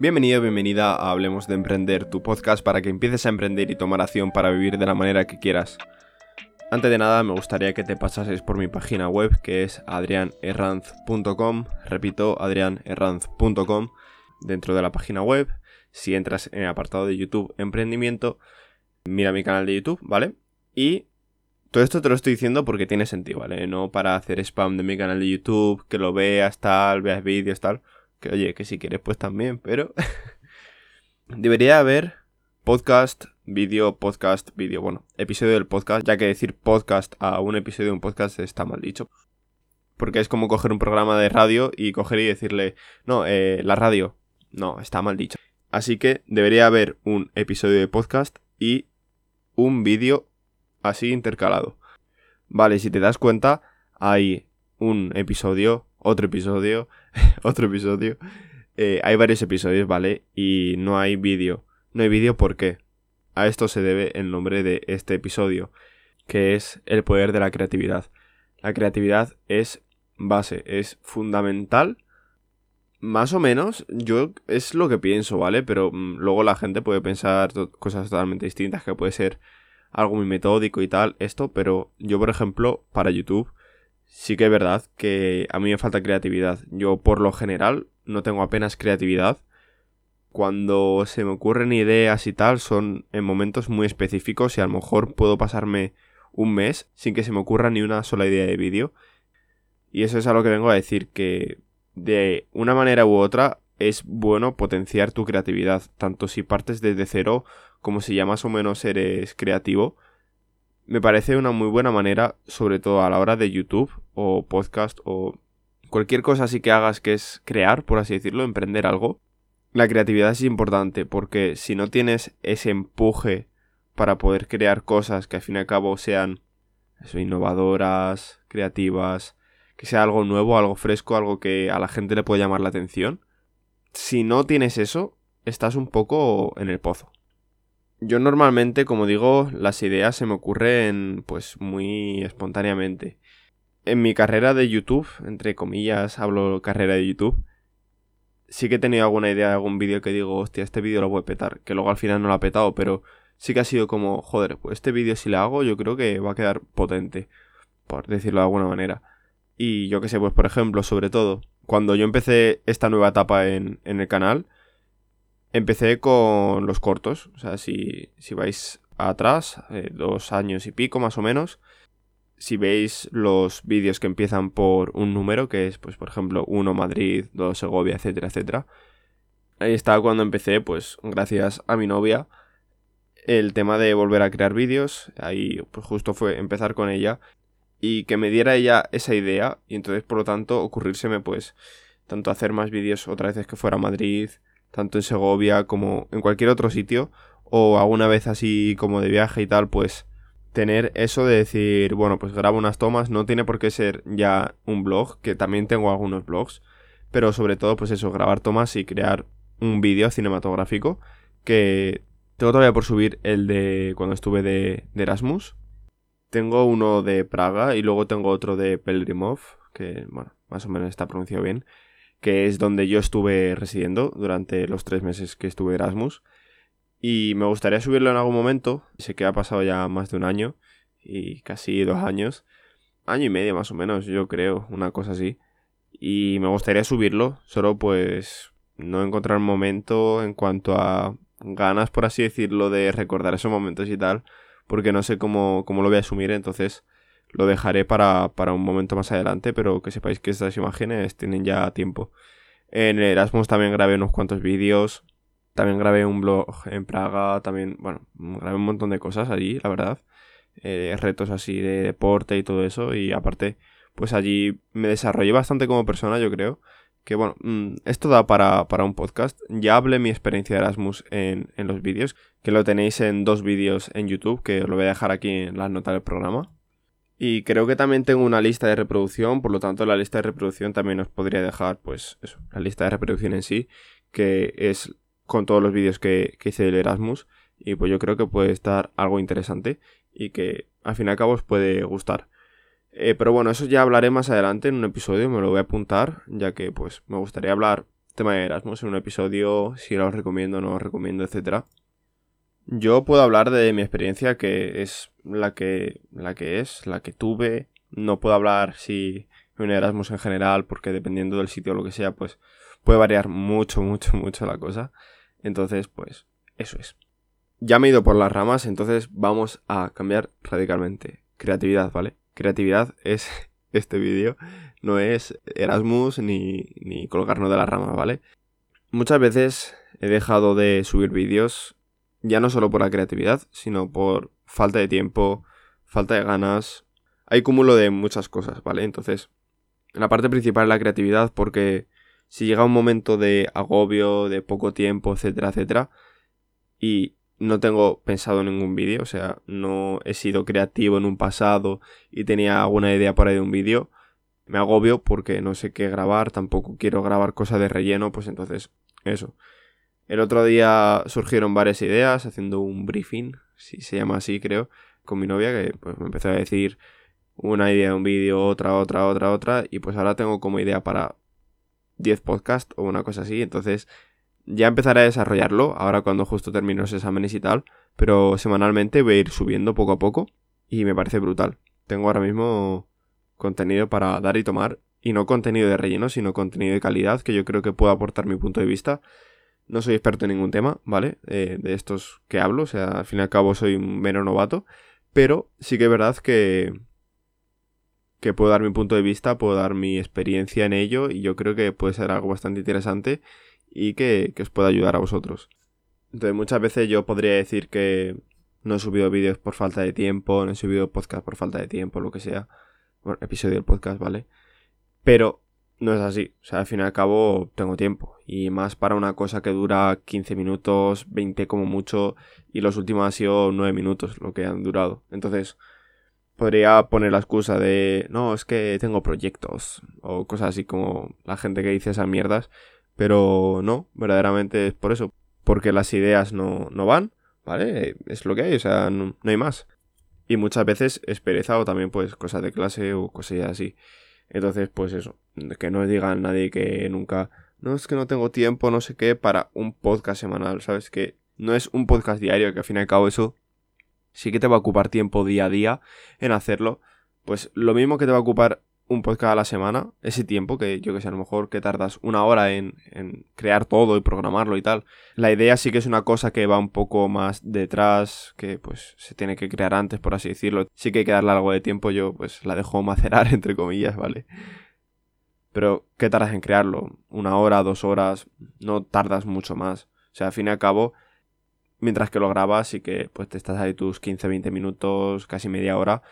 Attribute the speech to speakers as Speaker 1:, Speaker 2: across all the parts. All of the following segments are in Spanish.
Speaker 1: Bienvenido, bienvenida a Hablemos de Emprender, tu podcast para que empieces a emprender y tomar acción para vivir de la manera que quieras. Antes de nada, me gustaría que te pasases por mi página web que es adrianerranz.com. Repito, adrianerranz.com. Dentro de la página web, si entras en el apartado de YouTube Emprendimiento, mira mi canal de YouTube, ¿vale? Y todo esto te lo estoy diciendo porque tiene sentido, ¿vale? No para hacer spam de mi canal de YouTube, que lo veas tal, veas vídeos tal. Que oye, que si quieres pues también, pero... Debería haber podcast, vídeo, podcast, vídeo, bueno, episodio del podcast, ya que decir podcast a un episodio de un podcast está mal dicho. Porque es como coger un programa de radio y coger y decirle, no, eh, la radio. No, está mal dicho. Así que debería haber un episodio de podcast y un vídeo así intercalado. Vale, si te das cuenta, hay un episodio, otro episodio, otro episodio. Eh, hay varios episodios, ¿vale? Y no hay vídeo. No hay vídeo ¿por qué? A esto se debe el nombre de este episodio, que es el poder de la creatividad. La creatividad es base, es fundamental. Más o menos, yo es lo que pienso, ¿vale? Pero mm, luego la gente puede pensar cosas totalmente distintas, que puede ser algo muy metódico y tal, esto, pero yo, por ejemplo, para YouTube, sí que es verdad que a mí me falta creatividad. Yo, por lo general, no tengo apenas creatividad. Cuando se me ocurren ideas y tal, son en momentos muy específicos y a lo mejor puedo pasarme un mes sin que se me ocurra ni una sola idea de vídeo. Y eso es algo que vengo a decir, que de una manera u otra es bueno potenciar tu creatividad, tanto si partes desde cero como si ya más o menos eres creativo, me parece una muy buena manera, sobre todo a la hora de YouTube o podcast o cualquier cosa así que hagas que es crear, por así decirlo, emprender algo. La creatividad es importante porque si no tienes ese empuje para poder crear cosas que al fin y al cabo sean innovadoras, creativas, que sea algo nuevo, algo fresco, algo que a la gente le pueda llamar la atención. Si no tienes eso, estás un poco en el pozo. Yo normalmente, como digo, las ideas se me ocurren pues muy espontáneamente. En mi carrera de YouTube, entre comillas, hablo carrera de YouTube, sí que he tenido alguna idea de algún vídeo que digo, hostia, este vídeo lo voy a petar, que luego al final no lo ha petado, pero sí que ha sido como, joder, pues este vídeo si lo hago yo creo que va a quedar potente, por decirlo de alguna manera. Y yo que sé, pues por ejemplo, sobre todo, cuando yo empecé esta nueva etapa en, en el canal, Empecé con los cortos, o sea, si, si vais atrás, eh, dos años y pico más o menos, si veis los vídeos que empiezan por un número, que es, pues, por ejemplo, 1 Madrid, 2 Segovia, etcétera, etcétera. Ahí está cuando empecé, pues, gracias a mi novia, el tema de volver a crear vídeos. Ahí, pues, justo fue empezar con ella y que me diera ella esa idea y entonces, por lo tanto, ocurrírseme, pues, tanto hacer más vídeos otra vez que fuera Madrid, tanto en Segovia como en cualquier otro sitio, o alguna vez así como de viaje y tal, pues tener eso de decir, bueno, pues grabo unas tomas, no tiene por qué ser ya un blog, que también tengo algunos blogs, pero sobre todo pues eso, grabar tomas y crear un vídeo cinematográfico que tengo todavía por subir el de cuando estuve de, de Erasmus. Tengo uno de Praga y luego tengo otro de Pelgrimov, que bueno, más o menos está pronunciado bien que es donde yo estuve residiendo durante los tres meses que estuve Erasmus. Y me gustaría subirlo en algún momento. Sé que ha pasado ya más de un año y casi dos años. Año y medio más o menos, yo creo, una cosa así. Y me gustaría subirlo, solo pues no encontrar momento en cuanto a ganas, por así decirlo, de recordar esos momentos y tal, porque no sé cómo, cómo lo voy a asumir, entonces lo dejaré para, un momento más adelante, pero que sepáis que estas imágenes tienen ya tiempo. En Erasmus también grabé unos cuantos vídeos. También grabé un blog en Praga. También, bueno, grabé un montón de cosas allí, la verdad. Eh, retos así de deporte y todo eso. Y aparte, pues allí me desarrollé bastante como persona, yo creo. Que bueno, mm, esto da para, un podcast. Ya hablé mi experiencia de Erasmus en, en los vídeos. Que lo tenéis en dos vídeos en YouTube. Que os lo voy a dejar aquí en las notas del programa. Y creo que también tengo una lista de reproducción, por lo tanto la lista de reproducción también os podría dejar, pues eso, la lista de reproducción en sí, que es con todos los vídeos que, hice del Erasmus. Y pues yo creo que puede estar algo interesante y que al fin y al cabo os puede gustar. Eh, pero bueno, eso ya hablaré más adelante en un episodio, me lo voy a apuntar, ya que pues me gustaría hablar tema de Erasmus en un episodio, si lo recomiendo o no lo recomiendo, etc. Yo puedo hablar de mi experiencia, que es la que, la que es, la que tuve. No puedo hablar si un Erasmus en general, porque dependiendo del sitio o lo que sea, pues puede variar mucho, mucho, mucho la cosa. Entonces, pues, eso es. Ya me he ido por las ramas, entonces vamos a cambiar radicalmente. Creatividad, ¿vale? Creatividad es este vídeo no es Erasmus ni, ni colgarnos de la rama, ¿vale? Muchas veces he dejado de subir vídeos, ya no solo por la creatividad, sino por falta de tiempo, falta de ganas. Hay cúmulo de muchas cosas, ¿vale? Entonces, la parte principal es la creatividad porque si llega un momento de agobio, de poco tiempo, etcétera, etcétera, y no tengo pensado ningún vídeo, o sea, no he sido creativo en un pasado y tenía alguna idea por ahí de un vídeo, me agobio porque no sé qué grabar, tampoco quiero grabar cosas de relleno, pues entonces, eso. El otro día surgieron varias ideas haciendo un briefing, si se llama así creo, con mi novia que pues me empezó a decir una idea de un vídeo, otra, otra, otra, otra, y pues ahora tengo como idea para 10 podcasts o una cosa así, entonces ya empezaré a desarrollarlo, ahora cuando justo termino los exámenes y tal, pero semanalmente voy a ir subiendo poco a poco y me parece brutal. Tengo ahora mismo contenido para dar y tomar, y no contenido de relleno, sino contenido de calidad que yo creo que puedo aportar mi punto de vista. No soy experto en ningún tema, ¿vale? Eh, de estos que hablo, o sea, al fin y al cabo soy un mero novato, pero sí que es verdad que, que puedo dar mi punto de vista, puedo dar mi experiencia en ello, y yo creo que puede ser algo bastante interesante y que, os pueda ayudar a vosotros. Entonces muchas veces yo podría decir que no he subido vídeos por falta de tiempo, no he subido podcast por falta de tiempo, lo que sea. Bueno, episodio del podcast, ¿vale? Pero no es así. O sea, al fin y al cabo tengo tiempo. Y más para una cosa que dura 15 minutos, 20 como mucho. Y los últimos han sido 9 minutos lo que han durado. Entonces, podría poner la excusa de, no, es que tengo proyectos. O cosas así como la gente que dice esas mierdas. Pero no, verdaderamente es por eso. Porque las ideas no, no van, ¿vale? Es lo que hay, o sea, no, hay más. Y muchas veces es pereza o también pues cosas de clase o cosillas así. Entonces, pues eso, que no digan nadie que nunca, no es que no tengo tiempo, no sé qué, para un podcast semanal, ¿sabes? Que no es un podcast diario, que al fin y al cabo eso sí que te va a ocupar tiempo día a día en hacerlo. Pues lo mismo que te va a ocupar un podcast a la semana, ese tiempo que yo que sé, a lo mejor que tardas una hora en, crear todo y programarlo y tal. La idea sí que es una cosa que va un poco más detrás, que pues se tiene que crear antes, por así decirlo. Sí que hay que darle algo de tiempo, yo pues la dejo macerar, entre comillas, ¿vale? Pero, ¿qué tardas en crearlo? Una hora, dos horas, no tardas mucho más. O sea, al fin y al cabo, mientras que lo grabas y que pues te estás ahí tus 15, 20 minutos, casi media hora,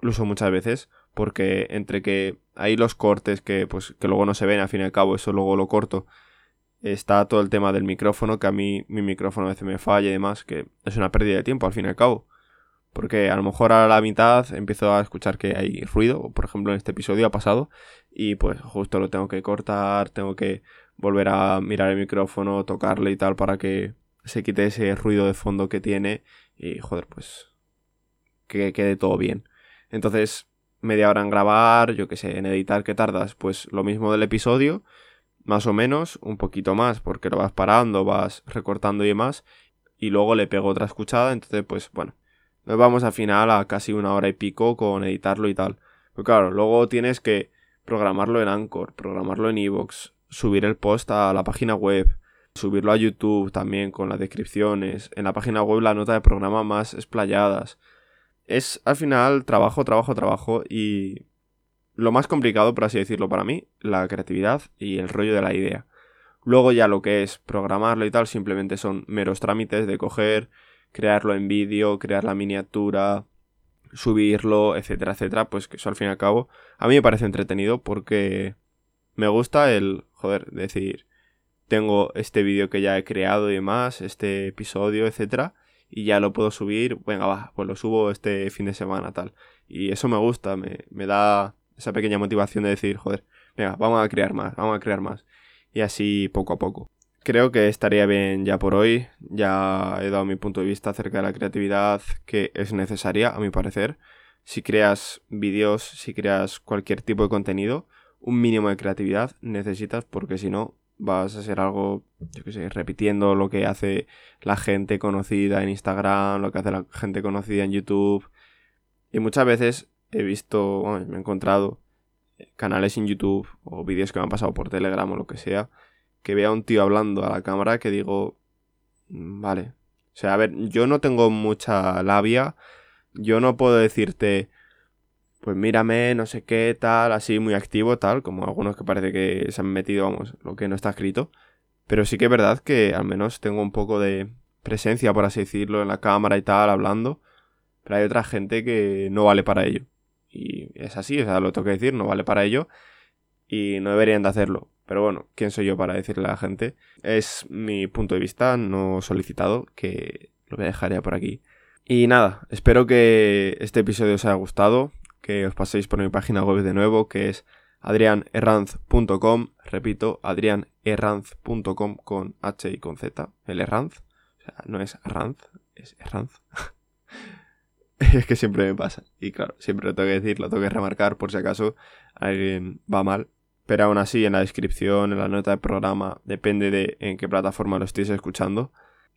Speaker 1: lo uso muchas veces porque entre que hay los cortes que pues que luego no se ven al fin y al cabo eso luego lo corto está todo el tema del micrófono que a mí mi micrófono a veces me falla y demás que es una pérdida de tiempo al fin y al cabo. Porque a lo mejor a la mitad empiezo a escuchar que hay ruido por ejemplo en este episodio ha pasado y pues justo lo tengo que cortar tengo que volver a mirar el micrófono tocarle y tal para que se quite ese ruido de fondo que tiene y joder pues que quede todo bien. Entonces media hora en grabar, yo que sé, en editar que tardas, pues lo mismo del episodio, más o menos, un poquito más, porque lo vas parando, vas recortando y demás, y luego le pego otra escuchada, entonces pues bueno, nos vamos al final a casi una hora y pico con editarlo y tal. Pero claro, luego tienes que programarlo en Anchor, programarlo en Evox, subir el post a la página web, subirlo a YouTube también con las descripciones, en la página web la nota de programa más explayadas, es al final trabajo, trabajo, trabajo y lo más complicado, por así decirlo, para mí, la creatividad y el rollo de la idea. Luego ya lo que es programarlo y tal, simplemente son meros trámites de coger, crearlo en vídeo, crear la miniatura, subirlo, etcétera, etcétera, pues que eso al fin y al cabo a mí me parece entretenido porque me gusta el, joder, decir, tengo este vídeo que ya he creado y demás, este episodio, etcétera, y ya lo puedo subir, venga, va, pues lo subo este fin de semana, tal. Y eso me gusta, me, me da esa pequeña motivación de decir, joder, venga, vamos a crear más, vamos a crear más. Y así poco a poco. Creo que estaría bien ya por hoy, ya he dado mi punto de vista acerca de la creatividad que es necesaria, a mi parecer. Si creas vídeos, si creas cualquier tipo de contenido, un mínimo de creatividad necesitas porque si no vas a ser algo, yo qué sé, repitiendo lo que hace la gente conocida en Instagram, lo que hace la gente conocida en YouTube. Y muchas veces he visto, bueno, me he encontrado canales en YouTube o vídeos que me han pasado por Telegram o lo que sea, que vea un tío hablando a la cámara que digo, mm, vale. O sea, a ver, yo no tengo mucha labia, yo no puedo decirte, pues mírame, no sé qué, tal, así muy activo, tal, como algunos que parece que se han metido, vamos, lo que no está escrito. Pero sí que es verdad que al menos tengo un poco de presencia, por así decirlo, en la cámara y tal, hablando. Pero hay otra gente que no vale para ello. Y es así, o sea, lo tengo que decir, no vale para ello. Y no deberían de hacerlo. Pero bueno, ¿quién soy yo para decirle a la gente? Es mi punto de vista, no solicitado, que lo voy a dejar ya por aquí. Y nada, espero que este episodio os haya gustado que os paséis por mi página web de nuevo, que es adrianerranz.com. Repito, adrianerranz.com con H y con Z. El Erranz. O sea, no es Ranz, es Erranz. es que siempre me pasa. Y claro, siempre lo tengo que decir, lo tengo que remarcar por si acaso alguien va mal. Pero aún así, en la descripción, en la nota del programa, depende de en qué plataforma lo estéis escuchando,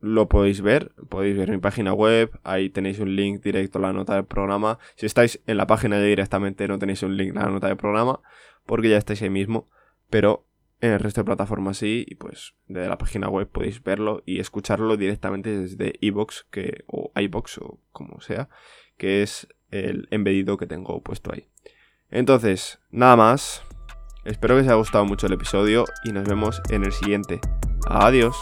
Speaker 1: lo podéis ver, podéis ver mi página web, ahí tenéis un link directo a la nota del programa. Si estáis en la página ya directamente no tenéis un link a la nota del programa, porque ya estáis ahí mismo, pero en el resto de plataformas sí, y pues desde la página web podéis verlo y escucharlo directamente desde iBox que, o iBox o como sea, que es el embedido que tengo puesto ahí. Entonces, nada más. Espero que os haya gustado mucho el episodio y nos vemos en el siguiente. Adiós.